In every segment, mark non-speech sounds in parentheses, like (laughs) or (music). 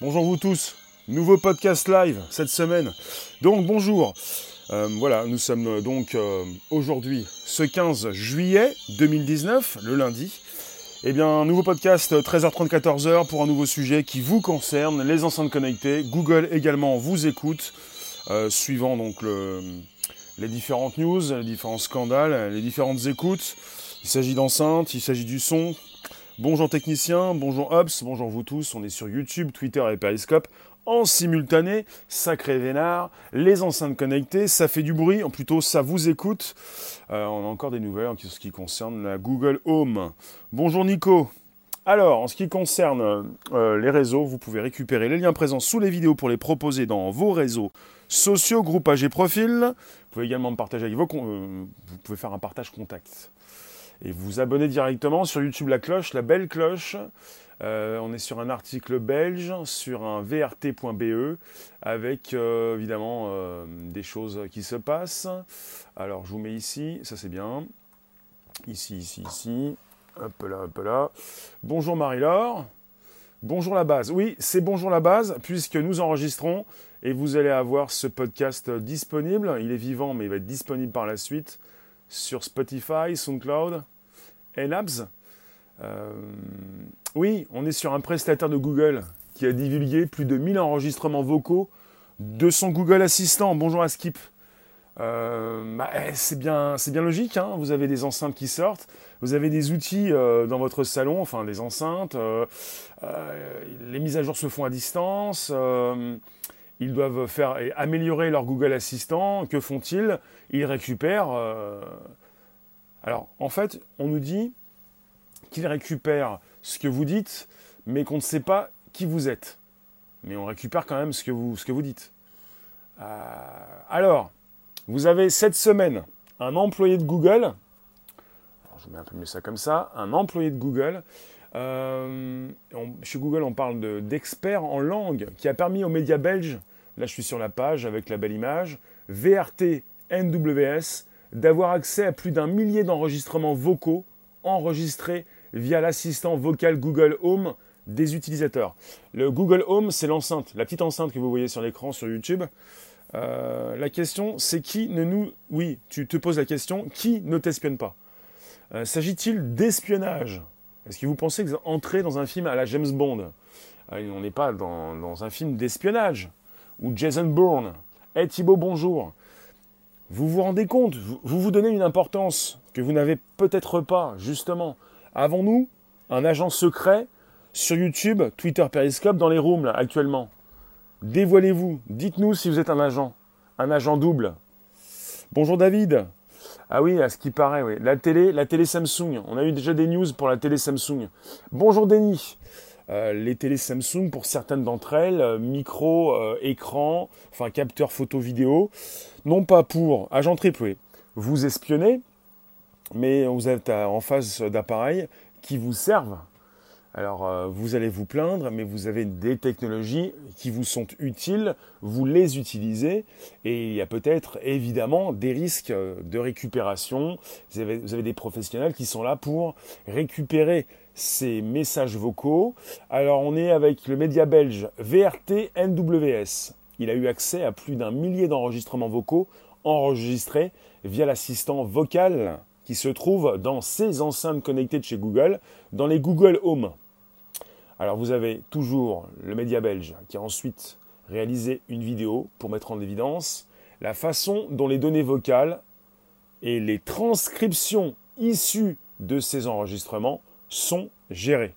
Bonjour vous tous, nouveau podcast live cette semaine. Donc bonjour, Euh, voilà, nous sommes euh, donc euh, aujourd'hui ce 15 juillet 2019, le lundi. Eh bien, nouveau podcast 13h30, 14h pour un nouveau sujet qui vous concerne, les enceintes connectées. Google également vous écoute, suivant donc le- les différentes news, les différents scandales, les différentes écoutes. Il s'agit d'enceintes, il s'agit du son. Bonjour techniciens, bonjour Ops, bonjour vous tous. On est sur YouTube, Twitter et Periscope en simultané. Sacré vénard, les enceintes connectées, ça fait du bruit, ou plutôt ça vous écoute. Euh, on a encore des nouvelles en ce qui concerne la Google Home. Bonjour Nico. Alors, en ce qui concerne euh, les réseaux, vous pouvez récupérer les liens présents sous les vidéos pour les proposer dans vos réseaux sociaux, groupages et profils. Vous pouvez également me partager avec vos... euh, vous pouvez faire un partage contact. Et vous abonner directement sur YouTube la cloche, la belle cloche. Euh, on est sur un article belge, sur un vrt.be, avec euh, évidemment euh, des choses qui se passent. Alors je vous mets ici, ça c'est bien. Ici, ici, ici. Hop là, hop là. Bonjour Marie-Laure. Bonjour la base. Oui, c'est bonjour la base, puisque nous enregistrons et vous allez avoir ce podcast disponible. Il est vivant, mais il va être disponible par la suite sur Spotify, SoundCloud Labs. Euh, oui, on est sur un prestataire de Google qui a divulgué plus de 1000 enregistrements vocaux de son Google Assistant. Bonjour à Skip. Euh, bah, eh, c'est bien, logique. hein. Vous avez des enceintes qui sortent, vous avez des outils euh, dans votre salon, enfin des enceintes. les mises à jour se font à distance. ils doivent faire et améliorer leur Google Assistant. Que font-ils? Ils récupèrent. Alors, en fait, on nous dit qu'ils récupèrent ce que vous dites, mais qu'on ne sait pas qui vous êtes. Mais on récupère quand même ce que vous, dites. Euh, alors, vous avez cette semaine un employé de Google. Je mets un peu mieux ça comme ça. Un employé de Google. euh, chez Google, on parle de- d'expert en langue qui a permis aux médias belges, là je suis sur la page avec la belle image, VRT NWS, d'avoir accès à plus d'un millier d'enregistrements vocaux enregistrés via l'assistant vocal Google Home des utilisateurs. Le Google Home, c'est l'enceinte, la petite enceinte que vous voyez sur l'écran sur YouTube. Euh, la question, c'est qui ne nous... Oui, tu te poses la question, qui ne t'espionne pas? Euh, S'agit-il d'espionnage? Est-ce que vous pensez que vous entrez dans un film à la James Bond? Euh, On n'est pas dans, un film d'espionnage. Ou Jason Bourne. Eh Thibaut, bonjour. Vous vous rendez compte vous, vous donnez une importance que vous n'avez peut-être pas, justement. Avons-nous un agent secret sur YouTube, Twitter, Periscope, dans les rooms, là, actuellement? Dévoilez-vous. Dites-nous si vous êtes un agent. Un agent double. Bonjour David. Ah oui, à ce qui paraît, oui. La télé, la télé Samsung. On a eu déjà des news pour la télé Samsung. Bonjour Denis. Euh, les télé Samsung, pour certaines d'entre elles, euh, micro, euh, écran, enfin capteur photo vidéo, non pas pour agent triple, vous espionner, mais vous êtes en face d'appareils qui vous servent. Alors, vous allez vous plaindre, mais vous avez des technologies qui vous sont utiles, vous les utilisez, et il y a peut-être évidemment des risques de récupération. Vous avez, vous avez des professionnels qui sont là pour récupérer ces messages vocaux. Alors, on est avec le média belge VRT NWS. Il a eu accès à plus d'un millier d'enregistrements vocaux enregistrés via l'assistant vocal qui se trouve dans ces enceintes connectées de chez Google, dans les Google Home. Alors vous avez toujours le média belge qui a ensuite réalisé une vidéo pour mettre en évidence la façon dont les données vocales et les transcriptions issues de ces enregistrements sont gérées.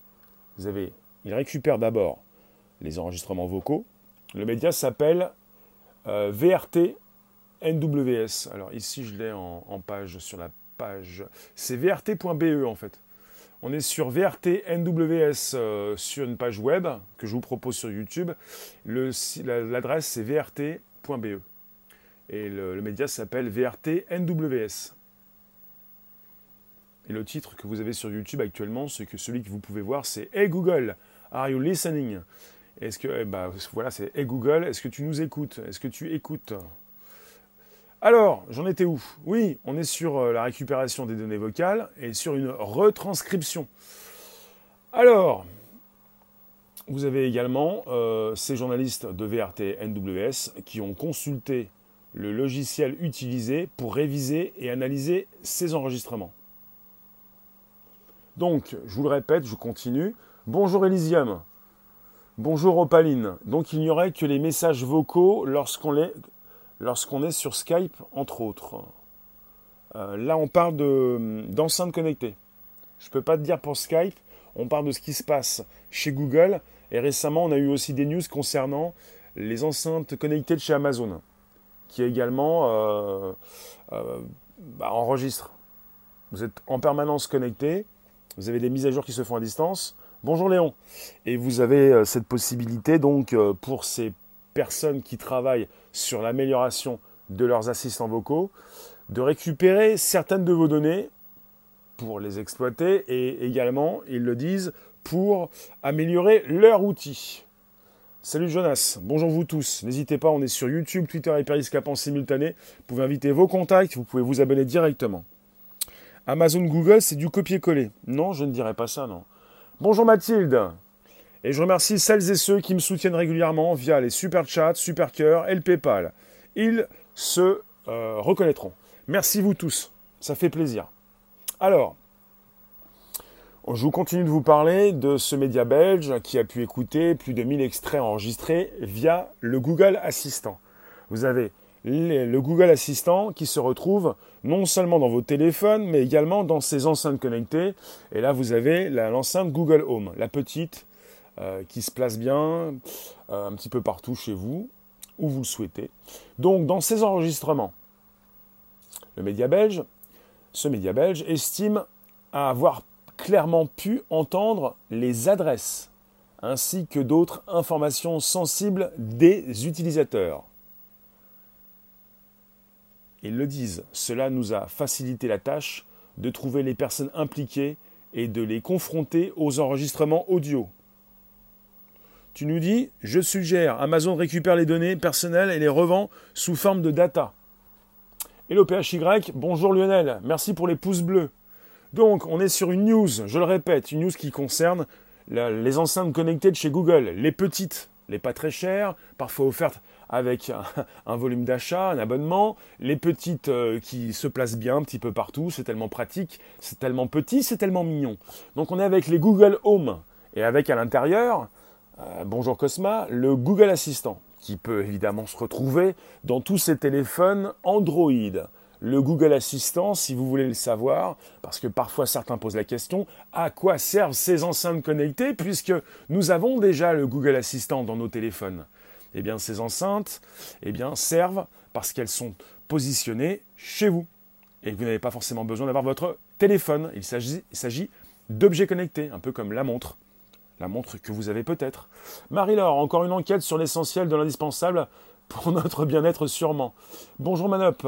Vous avez, il récupère d'abord les enregistrements vocaux. Le média s'appelle euh, VRT NWS. Alors ici, je l'ai en, page sur la page. C'est vrt.be en fait. On est sur VRT NWS euh, sur une page web que je vous propose sur YouTube. L'adresse c'est vrt.be. Et le, le média s'appelle VRT NWS. Et le titre que vous avez sur YouTube actuellement, c'est que celui que vous pouvez voir, c'est Hey Google, are you listening? Est-ce que, eh ben, voilà, c'est Hey Google, est-ce que tu nous écoutes? Est-ce que tu écoutes? Alors, j'en étais où? Oui, on est sur euh, la récupération des données vocales et sur une retranscription. Alors, vous avez également euh, ces journalistes de VRT NWS qui ont consulté le logiciel utilisé pour réviser et analyser ces enregistrements. Donc, je vous le répète, je continue. Bonjour Elysium. Bonjour Opaline. Donc, il n'y aurait que les messages vocaux lorsqu'on est, sur Skype, entre autres. Euh, là, on parle d'enceintes connectées. Je ne peux pas te dire pour Skype, on parle de ce qui se passe chez Google et récemment, on a eu aussi des news concernant les enceintes connectées de chez Amazon, qui également euh, euh, bah. Vous êtes en permanence connecté, vous avez des mises à jour qui se font à distance. Bonjour Léon. Et vous avez euh, cette possibilité donc pour ces personnes qui travaillent sur l'amélioration de leurs assistants vocaux de récupérer certaines de vos données pour les exploiter et également, ils le disent, pour améliorer leur outil. Salut Jonas, bonjour vous tous. N'hésitez pas, on est sur YouTube, Twitter et Periscope en simultané. Vous pouvez inviter vos contacts, vous pouvez vous abonner directement. Amazon Google, c'est du copier-coller. Non, je ne dirais pas ça, non. Bonjour Mathilde. Et je remercie celles et ceux qui me soutiennent régulièrement via les super chats, super cœurs et le PayPal. Ils se euh, reconnaîtront. Merci vous tous, ça fait plaisir. Alors, je vous continue de vous parler de ce média belge qui a pu écouter plus de 1000 extraits enregistrés via le Google Assistant. Vous avez le Google Assistant qui se retrouve non seulement dans vos téléphones, mais également dans ces enceintes connectées. Et là, vous avez l'enceinte Google Home, la petite, euh, qui se place bien euh, un petit peu partout chez vous, où vous le souhaitez. Donc, dans ces enregistrements, le média belge, ce média belge estime avoir clairement pu entendre les adresses ainsi que d'autres informations sensibles des utilisateurs. Ils le disent, cela nous a facilité la tâche de trouver les personnes impliquées et de les confronter aux enregistrements audio. Tu nous dis, je suggère, Amazon récupère les données personnelles et les revend sous forme de data. Hello PHY, bonjour Lionel, merci pour les pouces bleus. Donc, on est sur une news, je le répète, une news qui concerne les enceintes connectées de chez Google, les petites, les pas très chères, parfois offertes avec (laughs) un, volume d'achat, un abonnement, les petites euh, qui se placent bien un petit peu partout, c'est tellement pratique, c'est tellement petit, c'est tellement mignon. Donc on est avec les Google Home. Et avec à l'intérieur, euh, bonjour Cosma, le Google Assistant qui peut évidemment se retrouver dans tous ces téléphones Android. Le Google Assistant, si vous voulez le savoir, parce que parfois certains posent la question, à quoi servent ces enceintes connectées puisque nous avons déjà le Google Assistant dans nos téléphones? Eh bien, ces enceintes eh bien, servent parce qu'elles sont positionnées chez vous et vous n'avez pas forcément besoin d'avoir votre téléphone. Il s'agit d'objets connectés, un peu comme la montre. La montre que vous avez peut-être. Marie-Laure, encore une enquête sur l'essentiel de l'indispensable pour notre bien-être sûrement. Bonjour Manop.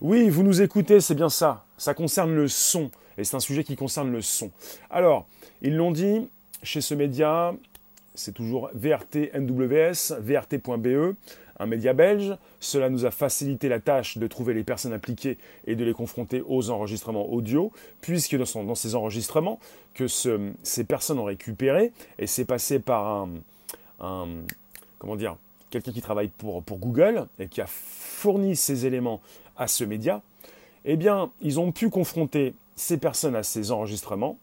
Oui, vous nous écoutez, c'est bien ça. Ça concerne le son. Et c'est un sujet qui concerne le son. Alors, ils l'ont dit chez ce média, c'est toujours VRT NWS, VRT.be, un média belge. Cela nous a facilité la tâche de trouver les personnes impliquées et de les confronter aux enregistrements audio, puisque dans, dans ces enregistrements que ces personnes ont récupéré, et c'est passé par un comment dire, quelqu'un qui travaille pour, pour Google et qui a fourni ces éléments à ce média, eh bien, ils ont pu confronter ces personnes à ces enregistrements.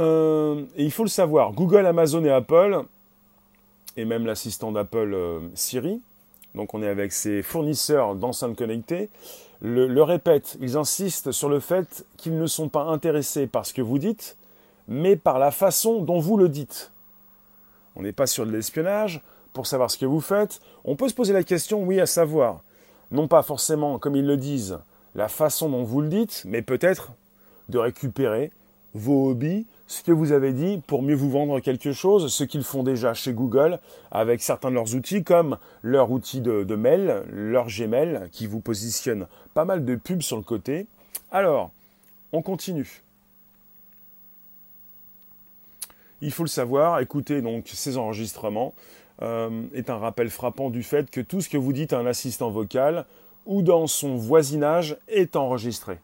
Euh, et il faut le savoir, Google, Amazon et Apple, et même l'assistant d'Apple euh, Siri, donc on est avec ces fournisseurs d'enceintes connectées, le, le répètent, ils insistent sur le fait qu'ils ne sont pas intéressés par ce que vous dites, mais par la façon dont vous le dites. On n'est pas sur de l'espionnage, pour savoir ce que vous faites, on peut se poser la question, oui, à savoir, non pas forcément, comme ils le disent, la façon dont vous le dites, mais peut-être de récupérer vos hobbies, ce que vous avez dit pour mieux vous vendre quelque chose, ce qu'ils font déjà chez Google avec certains de leurs outils comme leur outil de, mail, leur Gmail, qui vous positionne pas mal de pubs sur le côté. Alors, on continue. Il faut le savoir, écouter donc ces enregistrements euh, est un rappel frappant du fait que tout ce que vous dites à un assistant vocal ou dans son voisinage est enregistré.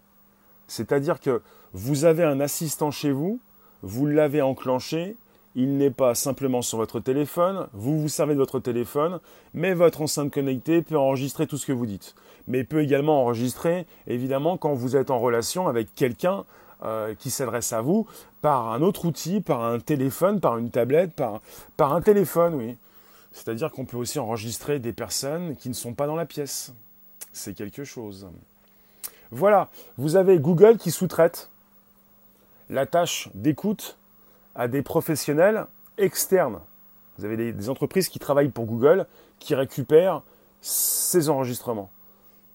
C'est-à-dire que vous avez un assistant chez vous, vous l'avez enclenché, il n'est pas simplement sur votre téléphone, vous vous servez de votre téléphone, mais votre enceinte connectée peut enregistrer tout ce que vous dites. Mais peut également enregistrer, évidemment, quand vous êtes en relation avec quelqu'un euh, qui s'adresse à vous par un autre outil, par un téléphone, par une tablette, par, par un téléphone, oui. C'est-à-dire qu'on peut aussi enregistrer des personnes qui ne sont pas dans la pièce. C'est quelque chose. Voilà, vous avez Google qui sous-traite la tâche d'écoute à des professionnels externes. Vous avez des, entreprises qui travaillent pour Google qui récupèrent ces enregistrements.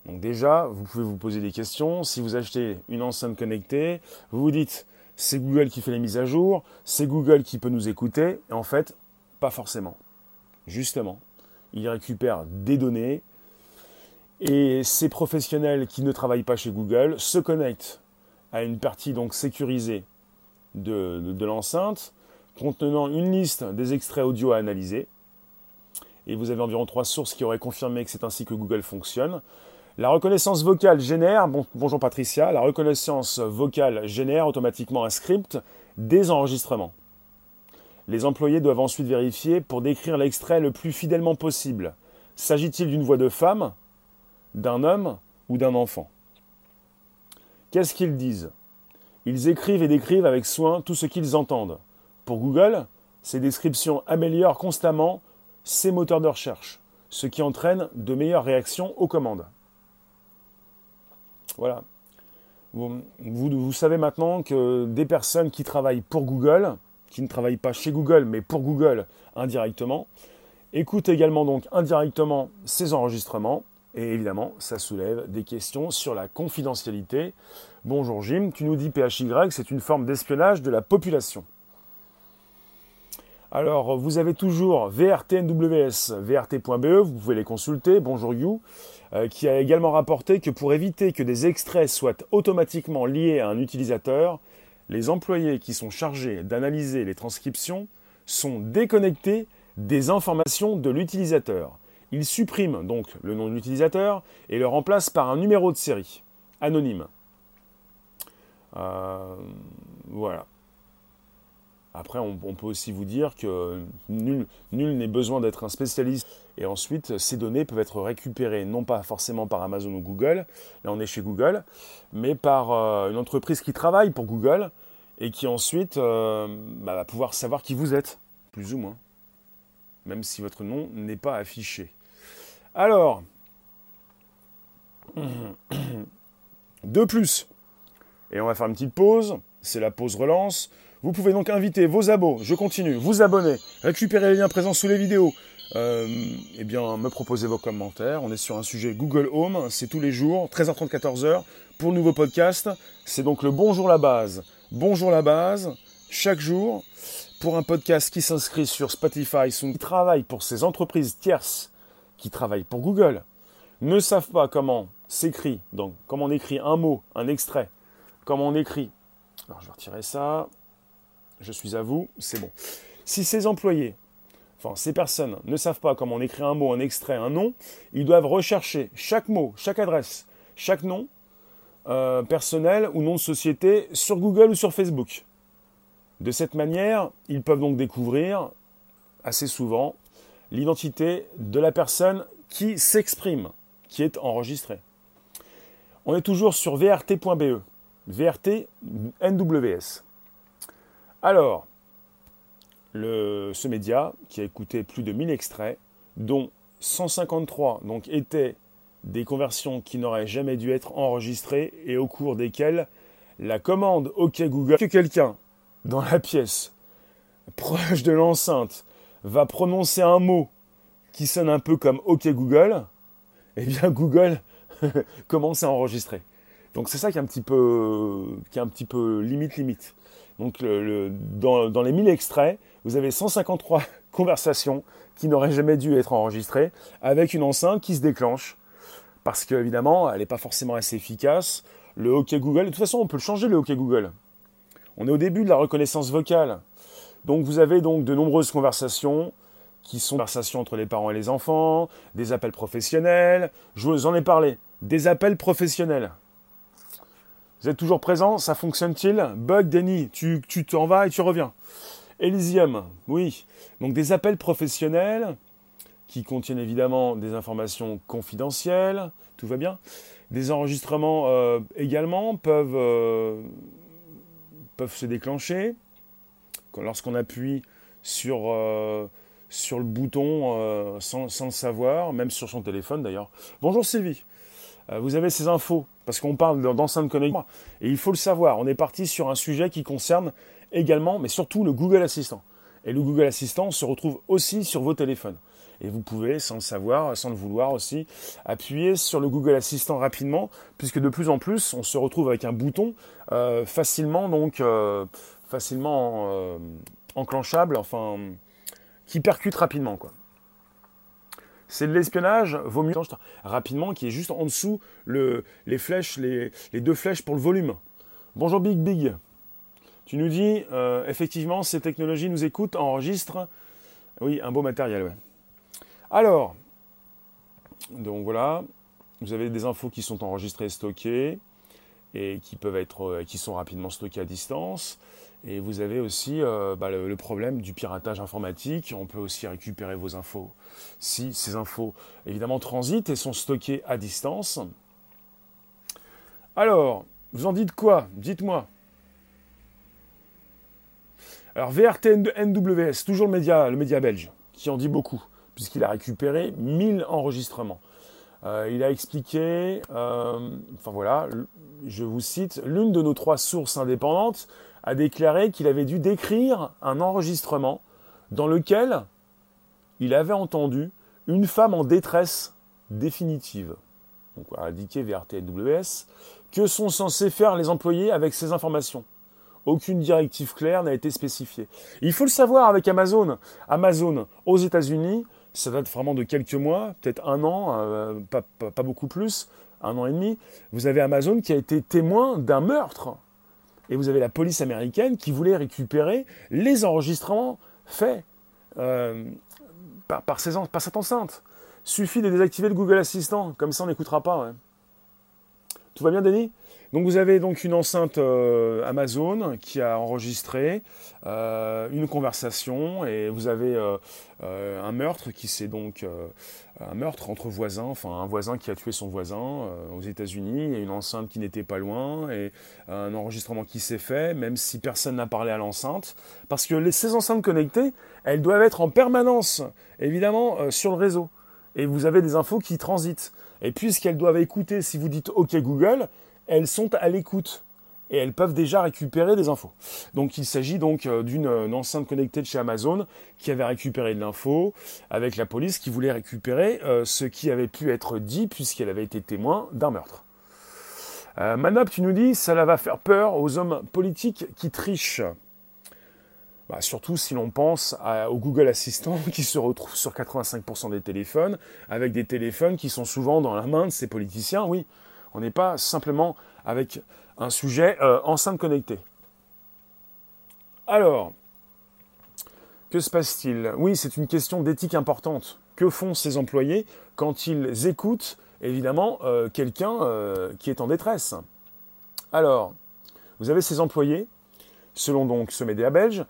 Donc déjà, vous pouvez vous poser des questions. Si vous achetez une enceinte connectée, vous vous dites, c'est Google qui fait les mises à jour, c'est Google qui peut nous écouter. Et en fait, pas forcément. Justement, il récupère des données et ces professionnels qui ne travaillent pas chez Google se connectent à une partie donc sécurisée de, l'enceinte contenant une liste des extraits audio à analyser. Et vous avez environ trois sources qui auraient confirmé que c'est ainsi que Google fonctionne. La reconnaissance vocale génère, bonjour Patricia, la reconnaissance vocale génère automatiquement un script des enregistrements. Les employés doivent ensuite vérifier pour décrire l'extrait le plus fidèlement possible. S'agit-il d'une voix de femme, d'un homme ou d'un enfant? Qu'est-ce qu'ils disent? Ils écrivent et décrivent avec soin tout ce qu'ils entendent. Pour Google, ces descriptions améliorent constamment ses moteurs de recherche, ce qui entraîne de meilleures réactions aux commandes. Voilà. Vous, savez maintenant que des personnes qui travaillent pour Google, qui ne travaillent pas chez Google, mais pour Google indirectement, écoutent également donc indirectement ces enregistrements et évidemment, ça soulève des questions sur la confidentialité. Bonjour Jim, tu nous dis PHY, c'est une forme d'espionnage de la population. Alors, vous avez toujours VRTNWS, VRT.be, vous pouvez les consulter, bonjour You, euh, qui a également rapporté que pour éviter que des extraits soient automatiquement liés à un utilisateur, les employés qui sont chargés d'analyser les transcriptions sont déconnectés des informations de l'utilisateur. Il supprime donc le nom de l'utilisateur et le remplace par un numéro de série, anonyme. Euh, voilà. Après, on, peut aussi vous dire que nul n'est besoin d'être un spécialiste. Et ensuite, ces données peuvent être récupérées non pas forcément par Amazon ou Google, là on est chez Google, mais par euh, une entreprise qui travaille pour Google et qui ensuite euh, bah, va pouvoir savoir qui vous êtes, plus ou moins, même si votre nom n'est pas affiché. Alors, de plus, et on va faire une petite pause, c'est la pause relance. Vous pouvez donc inviter vos abos, je continue, vous abonner, récupérer les liens présents sous les vidéos, euh, eh bien, me proposer vos commentaires. On est sur un sujet Google Home, c'est tous les jours, 13h30, 14h, pour le nouveau podcast. C'est donc le Bonjour la base. Bonjour la base, chaque jour, pour un podcast qui s'inscrit sur Spotify, qui travaille pour ces entreprises tierces travaillent pour Google ne savent pas comment s'écrit, donc comment on écrit un mot, un extrait, comment on écrit. Alors je vais retirer ça. Je suis à vous, c'est bon. Si ces employés, enfin ces personnes ne savent pas comment on écrit un mot, un extrait, un nom, ils doivent rechercher chaque mot, chaque adresse, chaque nom euh, personnel ou nom de société sur Google ou sur Facebook. De cette manière, ils peuvent donc découvrir assez souvent l'identité de la personne qui s'exprime, qui est enregistrée. On est toujours sur vrt.be, VRT NWS. Alors, ce média, qui a écouté plus de 1000 extraits, dont 153 donc, étaient des conversions qui n'auraient jamais dû être enregistrées et au cours desquelles la commande OK Google, que quelqu'un dans la pièce, proche de l'enceinte, va prononcer un mot qui sonne un peu comme OK Google, eh bien (laughs) Google (laughs) commence à enregistrer. Donc c'est ça qui est un petit peu, qui est limite limite. Donc dans, les 1000 extraits, vous avez 153 (laughs) conversations qui n'auraient jamais dû être enregistrées avec une enceinte qui se déclenche parce qu'évidemment elle n'est pas forcément assez efficace. Le OK Google, de toute façon on peut le changer le OK Google. On est au début de la reconnaissance vocale. Donc vous avez donc de nombreuses conversations qui sont conversations entre les parents et les enfants, des appels professionnels. Je vous en ai parlé. Des appels professionnels. Vous êtes toujours présent Ça fonctionne-t-il? Bug, Denis, tu t'en vas et tu reviens. Elysium, oui. Donc des appels professionnels qui contiennent évidemment des informations confidentielles, tout va bien. Des enregistrements euh, également euh, peuvent se déclencher lorsqu'on appuie sur, euh, sur le bouton sans, sans, le savoir, même sur son téléphone d'ailleurs. Bonjour Sylvie, vous avez ces infos, parce qu'on parle d'enceinte connectée, et il faut le savoir, on est parti sur un sujet qui concerne également, mais surtout le Google Assistant. Et le Google Assistant se retrouve aussi sur vos téléphones. Et vous pouvez, sans le savoir, sans le vouloir aussi, appuyer sur le Google Assistant rapidement, puisque de plus en plus, on se retrouve avec un bouton euh, facilement, donc euh, facilement euh, enclenchable, enfin, qui percute rapidement, quoi. C'est de l'espionnage, vaut mieux rapidement, qui est juste en dessous le, les flèches, les, deux flèches pour le volume. Bonjour Big Big. Tu nous dis, effectivement, ces technologies nous écoutent, enregistrent. Oui, un beau matériel, ouais. Alors, donc voilà, vous avez des infos qui sont enregistrées, stockées et qui peuvent être, euh, qui sont rapidement stockées à distance. Et vous avez aussi euh, bah, le, problème du piratage informatique. On peut aussi récupérer vos infos si ces infos évidemment transitent et sont stockées à distance. Alors, vous en dites quoi? Dites-moi. Alors VRT NWS, toujours le média, le média belge, qui en dit beaucoup puisqu'il a récupéré 1000 enregistrements. Euh, il a expliqué, euh, enfin voilà, je vous cite, l'une de nos trois sources indépendantes a déclaré qu'il avait dû décrire un enregistrement dans lequel il avait entendu une femme en détresse définitive. Donc, indiqué VRTNWS que sont censés faire les employés avec ces informations. Aucune directive claire n'a été spécifiée. Il faut le savoir avec Amazon. Amazon, aux États-Unis, ça date vraiment de quelques mois, peut-être un an, euh, pas, beaucoup plus, un an et demi. Vous avez Amazon qui a été témoin d'un meurtre. Et vous avez la police américaine qui voulait récupérer les enregistrements faits euh, par, par, cette enceinte. Suffit de désactiver le Google Assistant, comme ça on n'écoutera pas. Tout va bien, Denis? Donc vous avez donc une enceinte euh, Amazon qui a enregistré euh, une conversation et vous avez euh, un meurtre qui c'est donc un meurtre entre voisins, enfin un voisin qui a tué son voisin aux États-Unis. Et une enceinte qui n'était pas loin et un enregistrement qui s'est fait même si personne n'a parlé à l'enceinte. Parce que ces enceintes connectées elles doivent être en permanence évidemment sur le réseau. Et vous avez des infos qui transitent. Et puisqu'elles doivent écouter si vous dites OK Google elles sont à l'écoute et elles peuvent déjà récupérer des infos. Donc il s'agit donc euh, d'une euh, enceinte connectée de chez Amazon qui avait récupéré de l'info avec la police qui voulait récupérer euh, ce qui avait pu être dit puisqu'elle avait été témoin d'un meurtre. Manop, tu nous dis, ça va faire peur aux hommes politiques qui trichent. Bah, surtout si l'on pense au Google Assistant (laughs) qui se retrouve sur 85% des téléphones, avec des téléphones qui sont souvent dans la main de ces politiciens, oui. On n'est pas simplement avec un sujet euh, enceinte connectée. Alors, que se passe-t-il? Oui, c'est une question d'éthique importante. Que font ces employés quand ils écoutent, évidemment, euh, quelqu'un euh, qui est en détresse? Alors, vous avez ces employés, selon donc ce média belge,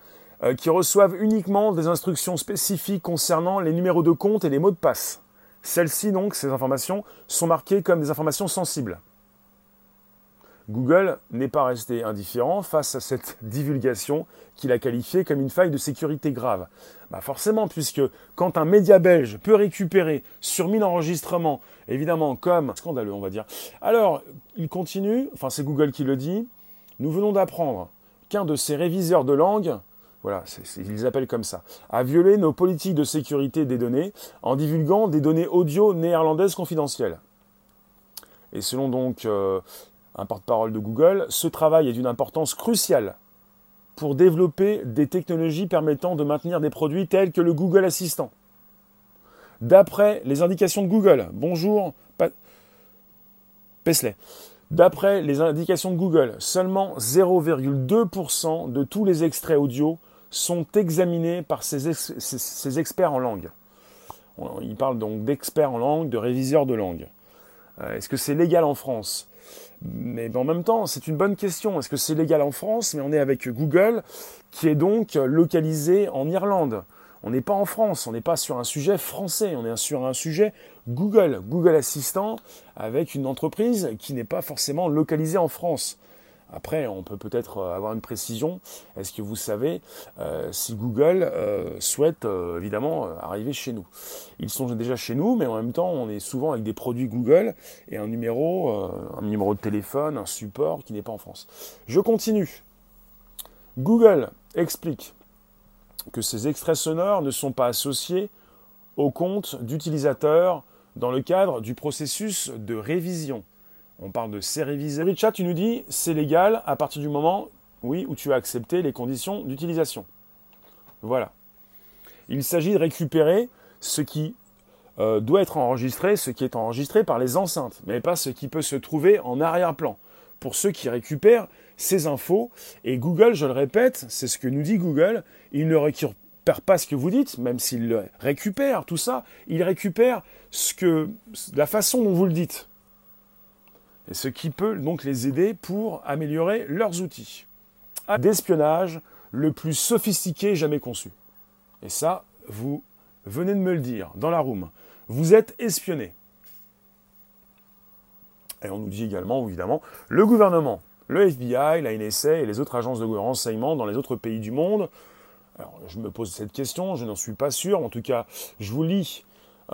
qui reçoivent uniquement des instructions spécifiques concernant les numéros de compte et les mots de passe. Celles-ci, donc, ces informations, sont marquées comme des informations sensibles. Google n'est pas resté indifférent face à cette (laughs) divulgation qu'il a qualifiée comme une faille de sécurité grave. Bah forcément, puisque quand un média belge peut récupérer sur 1000 enregistrements, évidemment comme scandaleux on va dire, alors il continue, enfin c'est Google qui le dit, nous venons d'apprendre qu'un de ces réviseurs de langue voilà, ils les appellent comme ça, a violé nos politiques de sécurité des données en divulguant des données audio néerlandaises confidentielles. Et selon donc euh, un porte-parole de Google, ce travail est d'une importance cruciale pour développer des technologies permettant de maintenir des produits tels que le Google Assistant. D'après les indications de Google, bonjour Pesley, d'après les indications de Google, seulement 0,2% de tous les extraits audio sont examinés par ces, experts en langue. Il parle donc d'experts en langue, de réviseurs de langue. Est-ce que c'est légal en France? Mais en même temps, c'est une bonne question. Est-ce que c'est légal en France? Mais on est avec Google, qui est donc localisé en Irlande. On n'est pas en France, on n'est pas sur un sujet français, on est sur un sujet Google, Google Assistant, avec une entreprise qui n'est pas forcément localisée en France. Après, on peut peut-être avoir une précision. Est-ce que vous savez euh, si Google euh, souhaite euh, évidemment arriver chez nous? Ils sont déjà chez nous, mais en même temps, on est souvent avec des produits Google et un numéro, un numéro de téléphone, un support qui n'est pas en France. Je continue. Google explique que ces extraits sonores ne sont pas associés au compte d'utilisateur dans le cadre du processus de révision. On parle de ces révisés. Richard, tu nous dis c'est légal à partir du moment oui, où tu as accepté les conditions d'utilisation. Voilà. Il s'agit de récupérer ce qui euh, doit être enregistré, ce qui est enregistré par les enceintes, mais pas ce qui peut se trouver en arrière-plan. Pour ceux qui récupèrent ces infos. Et Google, je le répète, c'est ce que nous dit Google, il ne récupère pas ce que vous dites, même s'il récupère tout ça, il récupère ce que, la façon dont vous le dites. Et ce qui peut donc les aider pour améliorer leurs outils. D'espionnage le plus sophistiqué jamais conçu. Et ça, vous venez de me le dire dans la room. Vous êtes espionné. Et on nous dit également, évidemment, le gouvernement le FBI, la NSA et les autres agences de renseignement dans les autres pays du monde. Alors, je me pose cette question, je n'en suis pas sûr. En tout cas, je vous lis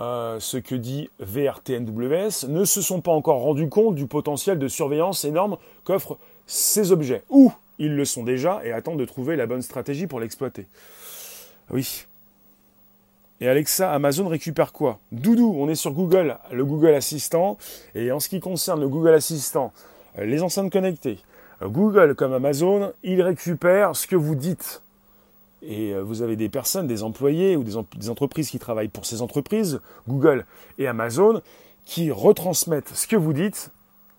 euh, ce que dit VRTNWS. Ne se sont pas encore rendus compte du potentiel de surveillance énorme qu'offrent ces objets. Ou ils le sont déjà et attendent de trouver la bonne stratégie pour l'exploiter. Oui. Et Alexa, Amazon récupère quoi? Doudou, on est sur Google, le Google Assistant. Et en ce qui concerne le Google Assistant, les enceintes connectées, Google comme Amazon, ils récupèrent ce que vous dites. Et euh, vous avez des personnes, des employés ou des, entreprises qui travaillent pour ces entreprises, Google et Amazon, qui retransmettent ce que vous dites,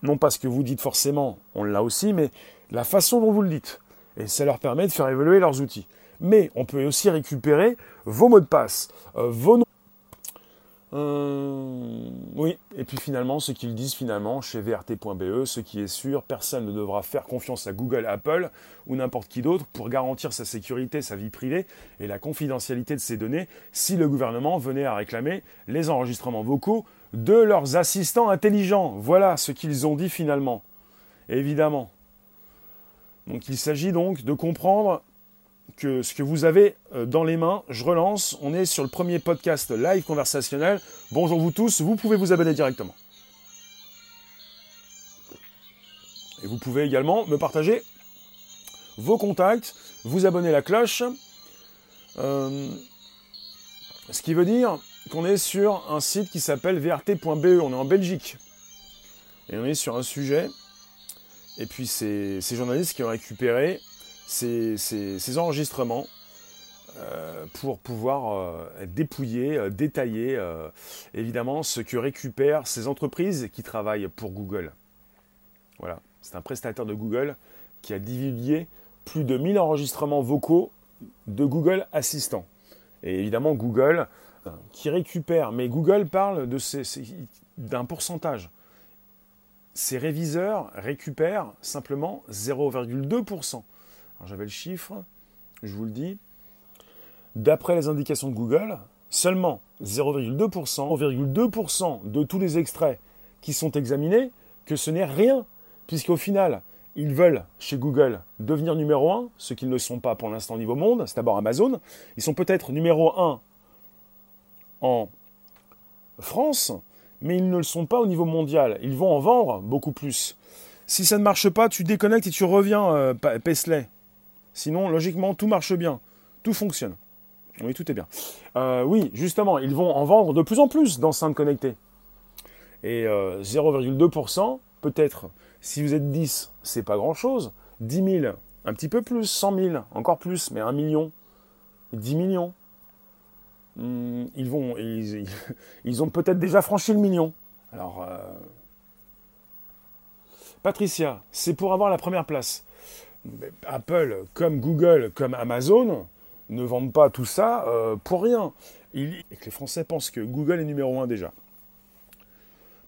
non pas ce que vous dites forcément, on l'a aussi, mais la façon dont vous le dites. Et ça leur permet de faire évoluer leurs outils. Mais on peut aussi récupérer vos mots de passe, euh, vos noms euh, oui, et puis finalement, ce qu'ils disent finalement chez VRT.be, ce qui est sûr, personne ne devra faire confiance à Google, Apple ou n'importe qui d'autre pour garantir sa sécurité, sa vie privée et la confidentialité de ses données si le gouvernement venait à réclamer les enregistrements vocaux de leurs assistants intelligents. Voilà ce qu'ils ont dit finalement. Évidemment. Donc il s'agit donc de comprendre que ce que vous avez euh, dans les mains, je relance. On est sur le premier podcast live conversationnel. Bonjour vous tous, vous pouvez vous abonner directement. Et vous pouvez également me partager vos contacts, vous abonner à la cloche. Euh, ce qui veut dire qu'on est sur un site qui s'appelle vrt.be. On est en Belgique. Et on est sur un sujet. Et puis c'est ces journalistes qui ont récupéré ces, enregistrements euh, pour pouvoir euh, dépouiller, euh, détailler évidemment ce que récupèrent ces entreprises qui travaillent pour Google. Voilà, c'est un prestataire de Google qui a divulgué plus de 1000 enregistrements vocaux de Google Assistant. Et évidemment Google qui récupère, mais Google parle d'un pourcentage. Ces réviseurs récupèrent simplement 0,2% j'avais le chiffre, je vous le dis. D'après les indications de Google, seulement 0,2%, 0,2% de tous les extraits qui sont examinés, que ce n'est rien, puisqu'au final, ils veulent, chez Google, devenir numéro 1, ce qu'ils ne sont pas pour l'instant au niveau monde, c'est d'abord Amazon. Ils sont peut-être numéro 1 en France, mais ils ne le sont pas au niveau mondial. Ils vont en vendre beaucoup plus. Si ça ne marche pas, tu déconnectes et tu reviens, euh. Sinon, logiquement, tout marche bien, tout fonctionne. Oui, tout est bien. Euh, oui, justement, ils vont en vendre de plus en plus d'enceintes connectées. Et 0,2%, euh, peut-être, si vous êtes 10, c'est pas grand-chose. 10 000, un petit peu plus. 100 000, encore plus. Mais 1 million, 10 millions. Hmm, ils, vont, (laughs) ils, ont peut-être déjà franchi le million. Alors, euh, Patricia, c'est pour avoir la première place. Apple, comme Google, comme Amazon, ne vendent pas tout ça euh, pour rien. et que les Français pensent que Google est numéro un déjà.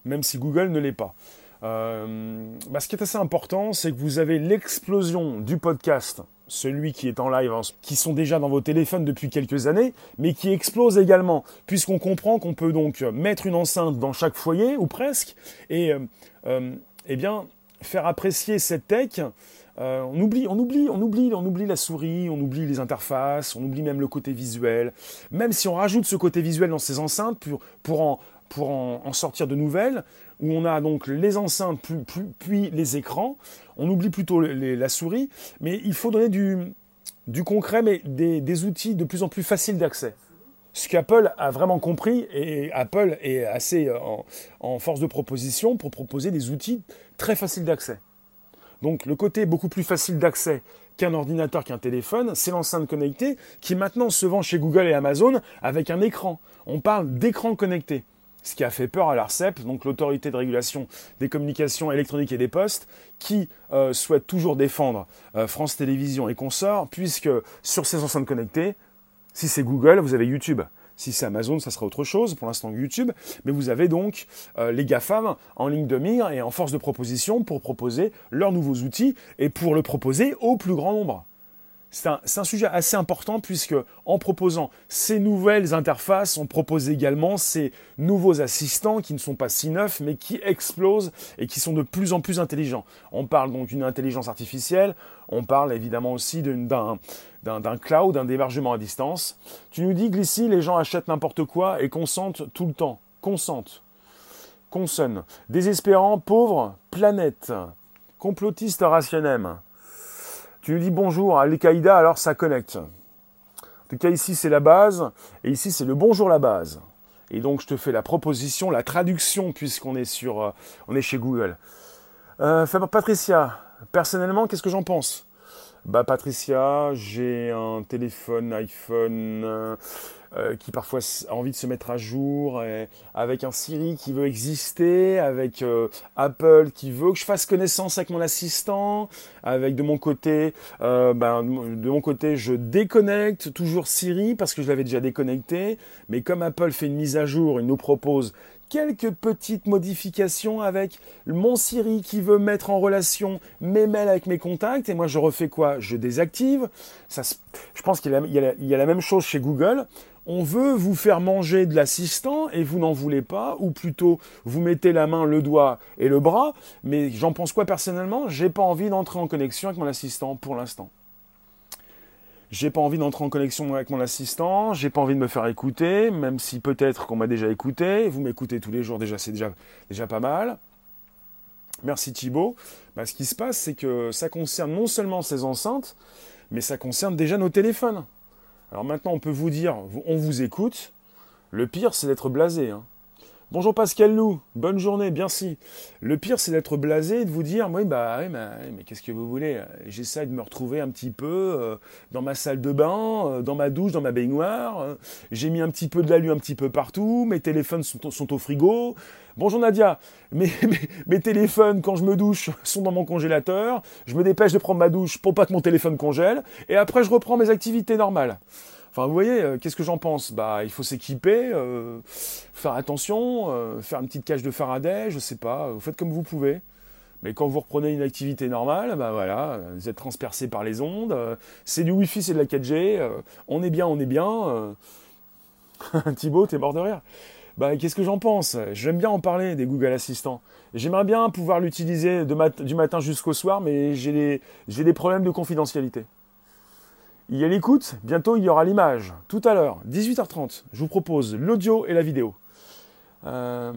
même si Google ne l'est pas. Euh, bah, ce qui est assez important, c'est que vous avez l'explosion du podcast, celui qui est en live, hein, qui sont déjà dans vos téléphones depuis quelques années, mais qui explose également, puisqu'on comprend qu'on peut donc mettre une enceinte dans chaque foyer, ou presque, et euh, eh bien, faire apprécier cette tech on oublie, on oublie, on oublie, on oublie la souris, on oublie les interfaces, on oublie même le côté visuel. Même si on rajoute ce côté visuel dans ces enceintes pour, pour en, pour en, sortir de nouvelles, où on a donc les enceintes puis les écrans. On oublie plutôt la souris, mais il faut donner du, concret, mais des, outils de plus en plus faciles d'accès. Ce qu'Apple a vraiment compris, et Apple est assez euh, en, force de proposition pour proposer des outils très faciles d'accès. Donc le côté beaucoup plus facile d'accès qu'un ordinateur, qu'un téléphone, c'est l'enceinte connectée qui maintenant se vend chez Google et Amazon avec un écran. On parle d'écran connecté ce qui a fait peur à l'ARCEP, donc l'autorité de régulation des communications électroniques et des postes, qui euh, souhaite toujours défendre euh, France Télévisions et consorts, puisque sur ces enceintes connectées, si c'est Google, vous avez YouTube. Si c'est Amazon, ça sera autre chose, pour l'instant YouTube, mais vous avez donc euh, les GAFAM en ligne de mire et en force de proposition pour proposer leurs nouveaux outils et pour le proposer au plus grand nombre. C'est un, sujet assez important puisque en proposant ces nouvelles interfaces, on propose également ces nouveaux assistants qui ne sont pas si neufs mais qui explosent et qui sont de plus en plus intelligents. On parle donc d'une intelligence artificielle, on parle évidemment aussi d'un cloud, d'un hébergement à distance. Tu nous dis, Glissy, les gens achètent n'importe quoi et consentent tout le temps. Consentent. Consonnent. Désespérant, pauvre, planète. Complotiste rationnel. Tu lui dis bonjour à Al-Qaïda, alors ça connecte. En tout cas, ici, c'est la base, et ici, c'est le bonjour la base. Et donc, je te fais la proposition, la traduction, puisqu'on est sur, euh, on est chez Google. Euh, Patricia, personnellement, qu'est-ce que j'en pense? Bah, Patricia, j'ai un téléphone iPhone euh, euh, qui parfois a envie de se mettre à jour, avec un Siri qui veut exister, avec euh, Apple qui veut que je fasse connaissance avec mon assistant, avec de mon côté, ben, de mon côté, je déconnecte toujours Siri parce que je l'avais déjà déconnecté, mais comme Apple fait une mise à jour, il nous propose quelques petites modifications avec mon Siri qui veut mettre en relation mes mails avec mes contacts. Et moi je refais quoi? Je désactive. Je pense qu'il y, y, a la même chose chez Google. On veut vous faire manger de l'assistant et vous n'en voulez pas, ou plutôt vous mettez la main, le doigt et le bras, mais j'en pense quoi personnellement? J'ai pas envie d'entrer en connexion avec mon assistant pour l'instant. J'ai pas envie d'entrer en connexion avec mon assistant, j'ai pas envie de me faire écouter, même si peut-être qu'on m'a déjà écouté, vous m'écoutez tous les jours déjà, c'est déjà, déjà pas mal. Merci Thibaut. Bah, ce qui se passe, c'est que ça concerne non seulement ces enceintes, mais ça concerne déjà nos téléphones. Alors maintenant, on peut vous dire, on vous écoute. Le pire, c'est d'être blasé. Hein. Bonjour Pascal Lou, bonne journée, bien si. Le pire, c'est d'être blasé et de vous dire, oui, bah, oui, bah, mais qu'est-ce que vous voulez? J'essaie de me retrouver un petit peu euh, dans ma salle de bain, euh, dans ma douche, dans ma baignoire. Euh, j'ai mis un petit peu de l'alu un petit peu partout. Mes téléphones sont, au frigo. Bonjour Nadia, (laughs) mes, mes, téléphones quand je me douche (laughs) sont dans mon congélateur. Je me dépêche de prendre ma douche pour pas que mon téléphone congèle. Et après, je reprends mes activités normales. Enfin, vous voyez, euh, qu'est-ce que j'en pense? Bah, il faut s'équiper, euh, faire attention, euh, faire une petite cage de Faraday, je sais pas. Vous faites comme vous pouvez. Mais quand vous reprenez une activité normale, bah voilà, vous êtes transpercé par les ondes. c'est du Wi-Fi, c'est de la 4G. on est bien, on est bien. (laughs) Thibaut, t'es mort de rire. Bah, qu'est-ce que j'en pense? J'aime bien en parler des Google Assistants. J'aimerais bien pouvoir l'utiliser du matin jusqu'au soir, mais j'ai des problèmes de confidentialité. Il y a l'écoute, bientôt il y aura l'image. Tout à l'heure, 18h30, je vous propose l'audio et la vidéo. Euh,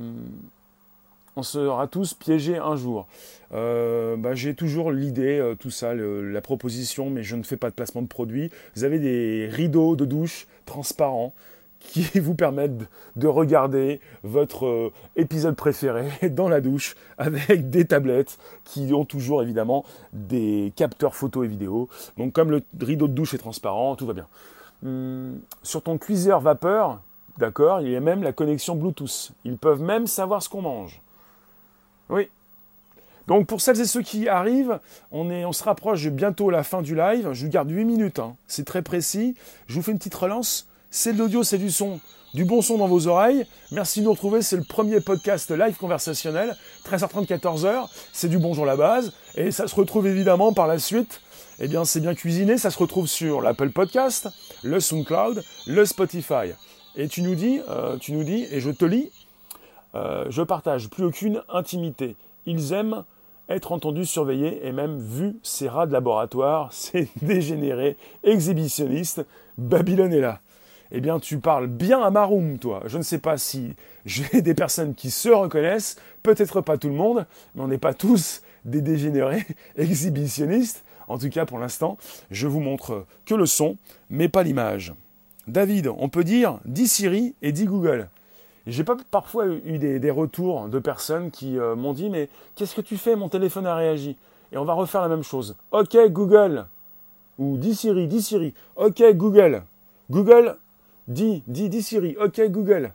on sera tous piégés un jour. Euh, bah, j'ai toujours l'idée, euh, tout ça, la proposition, mais je ne fais pas de placement de produit. Vous avez des rideaux de douche transparents qui (laughs) vous permettent de regarder votre euh, épisode préféré (laughs) dans la douche avec des tablettes qui ont toujours évidemment des capteurs photo et vidéo. Donc comme le rideau de douche est transparent, tout va bien. Hum, sur ton cuiseur vapeur, d'accord, il y a même la connexion Bluetooth. Ils peuvent même savoir ce qu'on mange. Oui. Donc pour celles et ceux qui arrivent, on, est, on se rapproche bientôt la fin du live. Je vous garde 8 minutes, hein. c'est très précis. Je vous fais une petite relance c'est de l'audio, c'est du son, du bon son dans vos oreilles. Merci de nous retrouver, c'est le premier podcast live conversationnel, 13h30, 14h, c'est du bonjour la base, et ça se retrouve évidemment par la suite, eh bien c'est bien cuisiné, ça se retrouve sur l'Apple Podcast, le SoundCloud, le Spotify. Et tu nous dis, euh, tu nous dis, et je te lis, euh, je partage plus aucune intimité. Ils aiment être entendus, surveillés et même vus ces rats de laboratoire, (laughs) ces dégénérés exhibitionnistes. Babylone est là. Eh bien, tu parles bien à Maroum, toi. Je ne sais pas si j'ai (laughs) des personnes qui se reconnaissent, peut-être pas tout le monde, mais on n'est pas tous des dégénérés (laughs) exhibitionnistes. En tout cas, pour l'instant, je vous montre que le son, mais pas l'image. David, on peut dire dis Siri et dis Google. J'ai pas parfois eu des, retours de personnes qui euh, m'ont dit mais qu'est-ce que tu fais? Mon téléphone a réagi. Et on va refaire la même chose. Ok Google. Ou dis Siri, dis Siri. Ok Google. Google, dis, dis, dis Siri. Ok Google.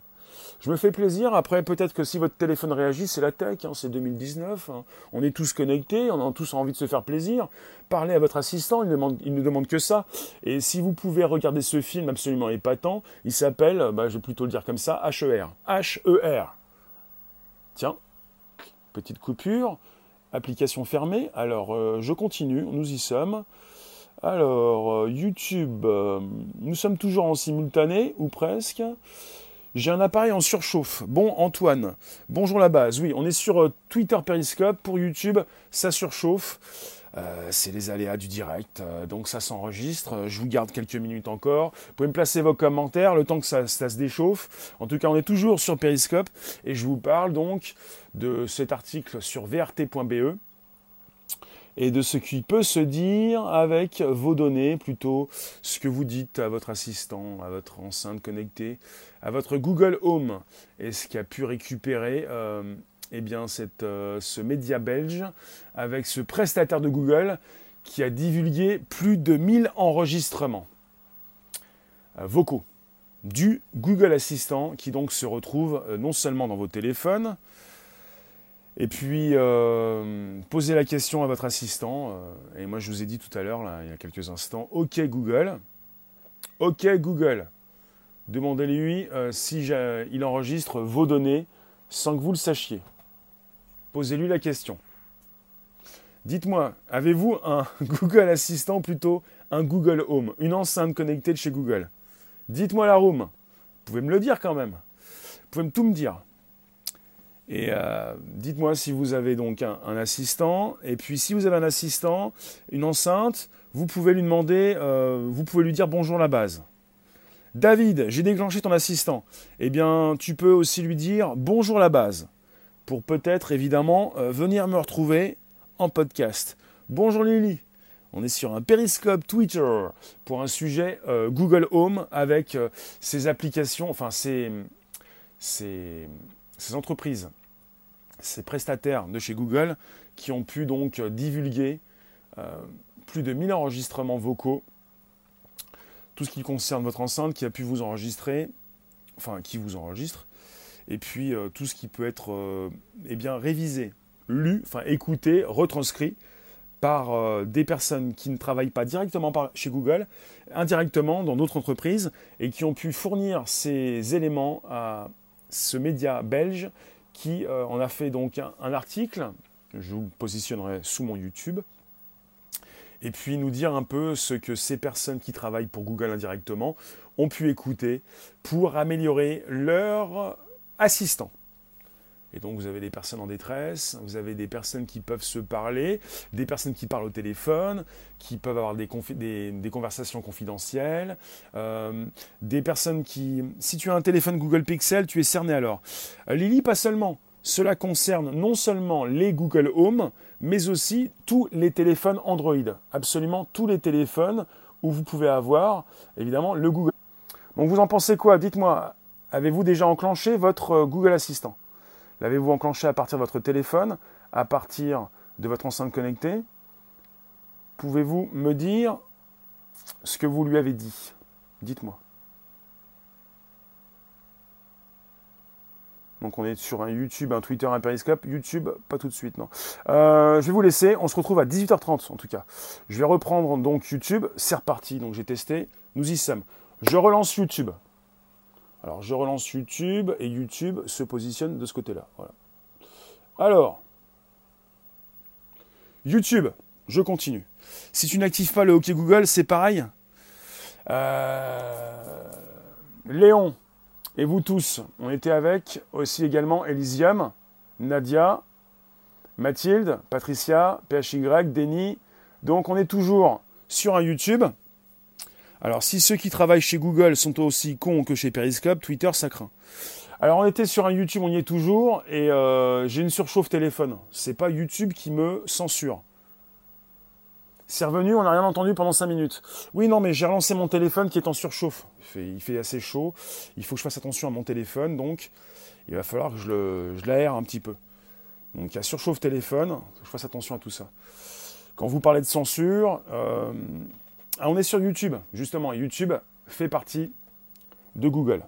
Je me fais plaisir. Après, peut-être que si votre téléphone réagit, c'est la tech, hein, c'est 2019. Hein. On est tous connectés, on a tous envie de se faire plaisir. Parlez à votre assistant, il, ne demande que ça. Et si vous pouvez regarder ce film absolument épatant, il s'appelle, bah, je vais plutôt le dire comme ça, HER. H-E-R. Tiens, petite coupure. Application fermée. Alors, euh, je continue, nous y sommes. Alors, euh, YouTube, euh, nous sommes toujours en simultané, ou presque. J'ai un appareil en surchauffe. Bon, Antoine, bonjour la base. Oui, on est sur euh, Twitter Periscope. Pour YouTube, ça surchauffe. C'est les aléas du direct, donc ça s'enregistre. Je vous garde quelques minutes encore. Vous pouvez me placer vos commentaires le temps que ça, se déchauffe. En tout cas, on est toujours sur Periscope et je vous parle donc de cet article sur vrt.be et de ce qui peut se dire avec vos données, plutôt ce que vous dites à votre assistant, à votre enceinte connectée, à votre Google Home, et ce qui a pu récupérer euh, eh bien, euh, ce média belge avec ce prestataire de Google qui a divulgué plus de 1000 enregistrements euh, vocaux du Google Assistant qui donc se retrouve non seulement dans vos téléphones, et puis, euh, posez la question à votre assistant. Euh, et moi, je vous ai dit tout à l'heure, il y a quelques instants, OK Google. OK Google. Demandez-lui euh, si il enregistre vos données sans que vous le sachiez. Posez-lui la question. Dites-moi, avez-vous un (laughs) Google Assistant plutôt un Google Home, une enceinte connectée de chez Google? Dites-moi la room. Vous pouvez me le dire quand même. Vous pouvez tout me dire. Et euh, dites-moi si vous avez donc un, assistant. Et puis si vous avez un assistant, une enceinte, vous pouvez lui demander, euh, vous pouvez lui dire bonjour la base. David, j'ai déclenché ton assistant. Eh bien, tu peux aussi lui dire bonjour la base. Pour peut-être évidemment euh, venir me retrouver en podcast. Bonjour Lily. On est sur un périscope Twitter pour un sujet Google Home avec ses applications, enfin ses, ses ces entreprises, ces prestataires de chez Google qui ont pu donc divulguer euh, plus de 1000 enregistrements vocaux, tout ce qui concerne votre enceinte qui a pu vous enregistrer, enfin qui vous enregistre, et puis euh, tout ce qui peut être euh, eh bien, révisé, lu, enfin écouté, retranscrit par des personnes qui ne travaillent pas directement chez Google, indirectement dans d'autres entreprises, et qui ont pu fournir ces éléments à, ce média belge qui euh, en a fait donc un, article, je vous positionnerai sous mon YouTube, et puis nous dire un peu ce que ces personnes qui travaillent pour Google indirectement ont pu écouter pour améliorer leur assistant. Et donc vous avez des personnes en détresse, vous avez des personnes qui peuvent se parler, des personnes qui parlent au téléphone, qui peuvent avoir des, conversations confidentielles, euh, des personnes qui... Si tu as un téléphone Google Pixel, tu es cerné alors. Euh, Lily, pas seulement. Cela concerne non seulement les Google Home, mais aussi tous les téléphones Android. Absolument tous les téléphones où vous pouvez avoir, évidemment, le Google. Donc vous en pensez quoi? Dites-moi, avez-vous déjà enclenché votre euh, Google Assistant? L'avez-vous enclenché à partir de votre téléphone, à partir de votre enceinte connectée? Pouvez-vous me dire ce que vous lui avez dit? Dites-moi. Donc on est sur un YouTube, un Twitter, un Periscope. YouTube, pas tout de suite, non. Euh, je vais vous laisser. On se retrouve à 18h30 en tout cas. Je vais reprendre donc YouTube. C'est reparti. Donc j'ai testé. Nous y sommes. Je relance YouTube. Alors, je relance YouTube et YouTube se positionne de ce côté-là. Alors, YouTube, je continue. Si tu n'actives pas le OK Google, c'est pareil. Euh, Léon et vous tous, on était avec aussi également Elysium, Nadia, Mathilde, Patricia, PHY, Denis. Donc on est toujours sur un YouTube. Alors si ceux qui travaillent chez Google sont aussi cons que chez Periscope, Twitter ça craint. Alors on était sur un YouTube, on y est toujours, et euh, j'ai une surchauffe téléphone. C'est pas YouTube qui me censure. C'est revenu, on n'a rien entendu pendant 5 minutes. Oui, non, mais j'ai relancé mon téléphone qui est en surchauffe. Il fait, assez chaud. Il faut que je fasse attention à mon téléphone, donc il va falloir que je l'aère un petit peu. Donc il y a surchauffe téléphone, je fasse attention à tout ça. Quand vous parlez de censure, euh, ah, on est sur YouTube, justement. YouTube fait partie de Google.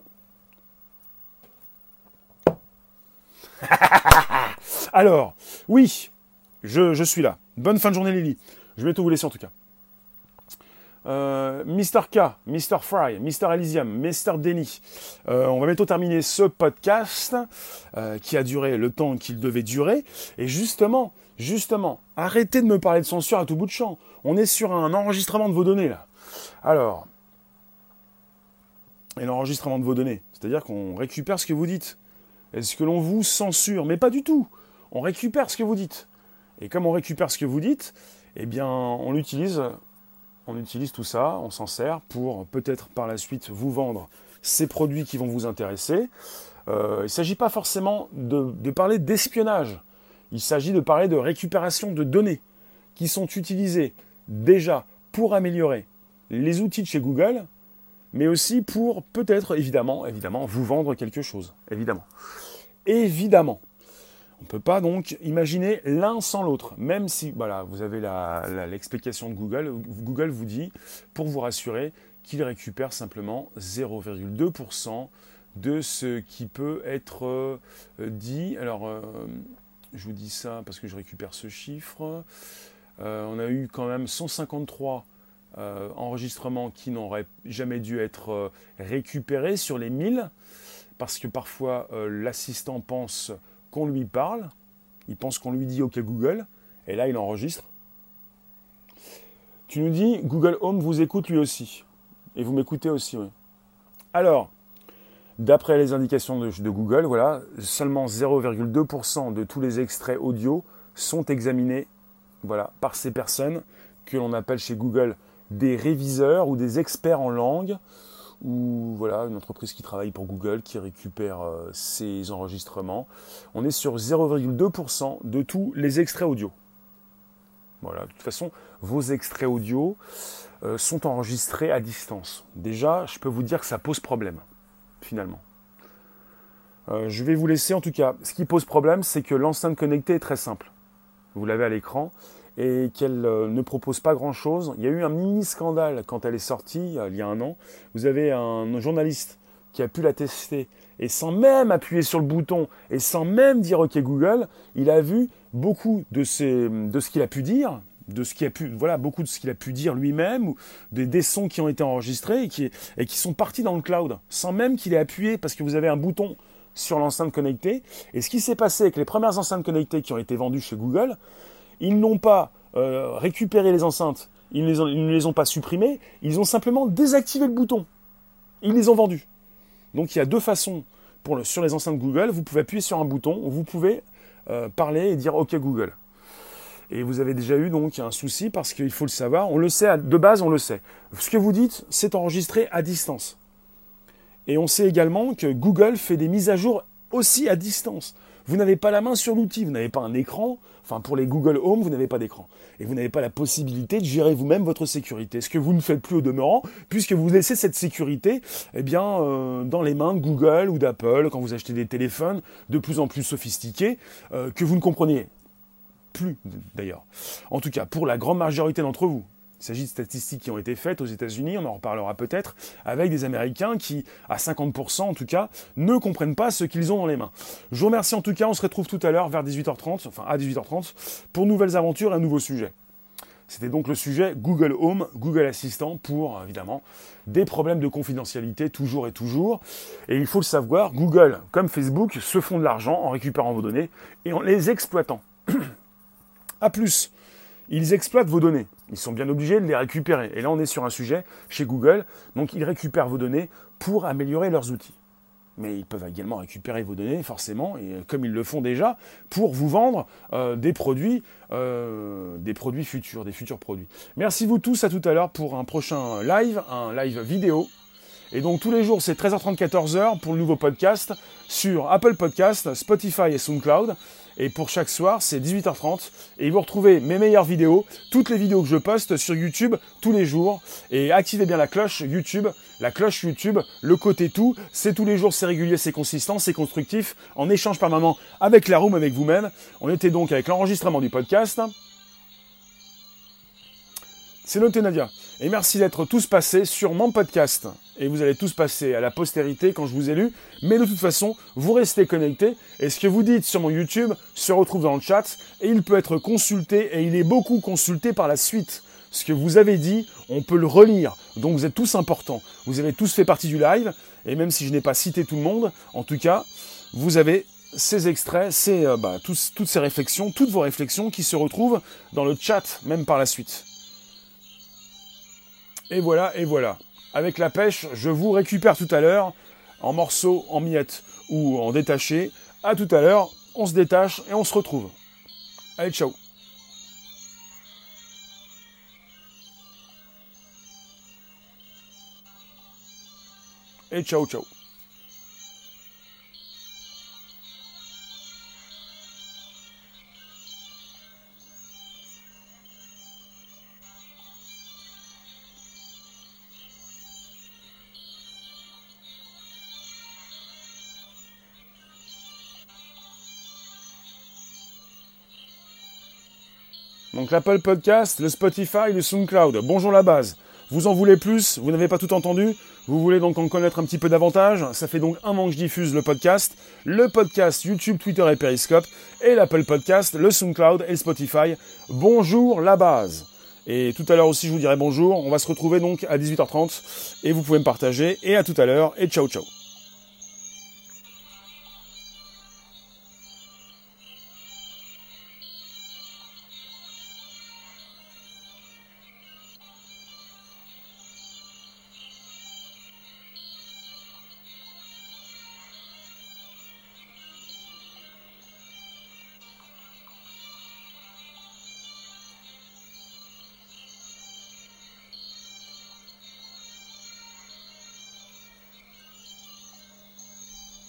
(laughs) Alors, oui, je, suis là. Bonne fin de journée Lily. Je vais tout vous laisser en tout cas. Euh, Mr. K, Mr. Fry, Mr. Elysium, Mr. Denny. Euh, on va bientôt terminer ce podcast euh, qui a duré le temps qu'il devait durer. Et justement, justement, arrêtez de me parler de censure à tout bout de champ. On est sur un enregistrement de vos données là. Alors, et l'enregistrement de vos données, c'est-à-dire qu'on récupère ce que vous dites. Est-ce que l'on vous censure? Mais pas du tout. On récupère ce que vous dites. Et comme on récupère ce que vous dites, eh bien, on l'utilise on utilise tout ça, on s'en sert pour peut-être par la suite vous vendre ces produits qui vont vous intéresser. Euh, il ne s'agit pas forcément de, parler d'espionnage, il s'agit de parler de récupération de données qui sont utilisées déjà pour améliorer les outils de chez Google, mais aussi pour peut-être évidemment, évidemment, vous vendre quelque chose, évidemment. Évidemment. On ne peut pas donc imaginer l'un sans l'autre, même si voilà, vous avez l'explication de Google. Google vous dit, pour vous rassurer, qu'il récupère simplement 0,2% de ce qui peut être euh, dit. Alors, euh, je vous dis ça parce que je récupère ce chiffre. Euh, on a eu quand même 153 enregistrements qui n'auraient jamais dû être récupérés sur les 1000, parce que parfois l'assistant pense qu'on lui parle, il pense qu'on lui dit OK Google, et là il enregistre. Tu nous dis Google Home vous écoute lui aussi. Et vous m'écoutez aussi. Alors, d'après les indications de, Google, voilà, seulement 0,2% de tous les extraits audio sont examinés voilà, par ces personnes que l'on appelle chez Google des réviseurs ou des experts en langue ou voilà, une entreprise qui travaille pour Google qui récupère euh, ces enregistrements. On est sur 0,2% de tous les extraits audio. Voilà, de toute façon, vos extraits audio euh, sont enregistrés à distance. Déjà, je peux vous dire que ça pose problème, finalement. Euh, je vais vous laisser en tout cas. Ce qui pose problème, c'est que l'enceinte connectée est très simple. Vous l'avez à l'écran et qu'elle euh, ne propose pas grand-chose. Il y a eu un mini scandale quand elle est sortie, il y a un an. Vous avez un journaliste qui a pu la tester et sans même appuyer sur le bouton et sans même dire OK Google, il a vu beaucoup de, de ce qu'il a pu dire, de ce qui a pu, voilà, beaucoup de ce qu'il a pu dire lui-même, ou des, des, sons qui ont été enregistrés et qui, et qui sont partis dans le cloud, sans même qu'il ait appuyé parce que vous avez un bouton sur l'enceinte connectée. Et ce qui s'est passé avec les premières enceintes connectées qui ont été vendues chez Google, ils n'ont pas euh, récupéré les enceintes, ils, ne les ont pas supprimées, ils ont simplement désactivé le bouton. Ils les ont vendus. Donc il y a deux façons sur les enceintes Google. Vous pouvez appuyer sur un bouton, vous pouvez euh, parler et dire OK Google. Et vous avez déjà eu donc un souci parce qu'il faut le savoir. On le sait de base, on le sait. Ce que vous dites, c'est enregistré à distance. Et on sait également que Google fait des mises à jour aussi à distance. Vous n'avez pas la main sur l'outil, vous n'avez pas un écran. Enfin, pour les Google Home, vous n'avez pas d'écran. Et vous n'avez pas la possibilité de gérer vous-même votre sécurité. Ce que vous ne faites plus au demeurant, puisque vous laissez cette sécurité eh bien, euh, dans les mains de Google ou d'Apple quand vous achetez des téléphones de plus en plus sophistiqués euh, que vous ne comprenez plus d'ailleurs. En tout cas, pour la grande majorité d'entre vous. Il s'agit de statistiques qui ont été faites aux États-Unis, on en reparlera peut-être, avec des Américains qui, à 50% en tout cas, ne comprennent pas ce qu'ils ont dans les mains. Je vous remercie en tout cas, on se retrouve tout à l'heure vers 18h30, enfin à 18h30, pour nouvelles aventures et un nouveau sujet. C'était donc le sujet Google Home, Google Assistant pour évidemment des problèmes de confidentialité toujours et toujours. Et il faut le savoir, Google comme Facebook se font de l'argent en récupérant vos données et en les exploitant. (clears throat) A plus, ils exploitent vos données. Ils sont bien obligés de les récupérer. Et là, on est sur un sujet chez Google. Donc, ils récupèrent vos données pour améliorer leurs outils mais ils peuvent également récupérer vos données, forcément, et comme ils le font déjà, pour vous vendre euh, des produits, euh, des produits futurs, des futurs produits. Merci vous tous, à tout à l'heure pour un prochain live, un live vidéo. Et donc tous les jours, c'est 13h30, 14h pour le nouveau podcast sur Apple Podcast, Spotify et SoundCloud. Et pour chaque soir, c'est 18h30. Et vous retrouvez mes meilleures vidéos, toutes les vidéos que je poste sur YouTube tous les jours. Et activez bien la cloche YouTube, la cloche YouTube, le côté tout. C'est tous les jours, c'est régulier, c'est consistant, c'est constructif, en échange permanent avec la room, avec vous-même. On était donc avec l'enregistrement du podcast. C'est noté Nadia. Et merci d'être tous passés sur mon podcast. Et vous allez tous passer à la postérité quand je vous ai lu. Mais de toute façon, vous restez connectés. Et ce que vous dites sur mon YouTube se retrouve dans le chat. Et il peut être consulté. Et il est beaucoup consulté par la suite. Ce que vous avez dit, on peut le relire. Donc vous êtes tous importants. Vous avez tous fait partie du live. Et même si je n'ai pas cité tout le monde, en tout cas, vous avez ces extraits, ces, euh, bah, toutes ces réflexions, toutes vos réflexions qui se retrouvent dans le chat, même par la suite. Et voilà, et voilà. Avec la pêche, je vous récupère tout à l'heure en morceaux, en miettes ou en détaché. À tout à l'heure, on se détache et on se retrouve. Allez, ciao Et ciao, ciao Donc l'Apple Podcast, le Spotify, le SoundCloud. Bonjour la base. Vous en voulez plus? Vous n'avez pas tout entendu? Vous voulez donc en connaître un petit peu davantage? Ça fait donc un an que je diffuse le podcast, le podcast YouTube, Twitter et Periscope, et l'Apple Podcast, le SoundCloud et le Spotify. Bonjour la base. Et tout à l'heure aussi, je vous dirai bonjour. On va se retrouver donc à 18h30 et vous pouvez me partager. Et à tout à l'heure et ciao ciao.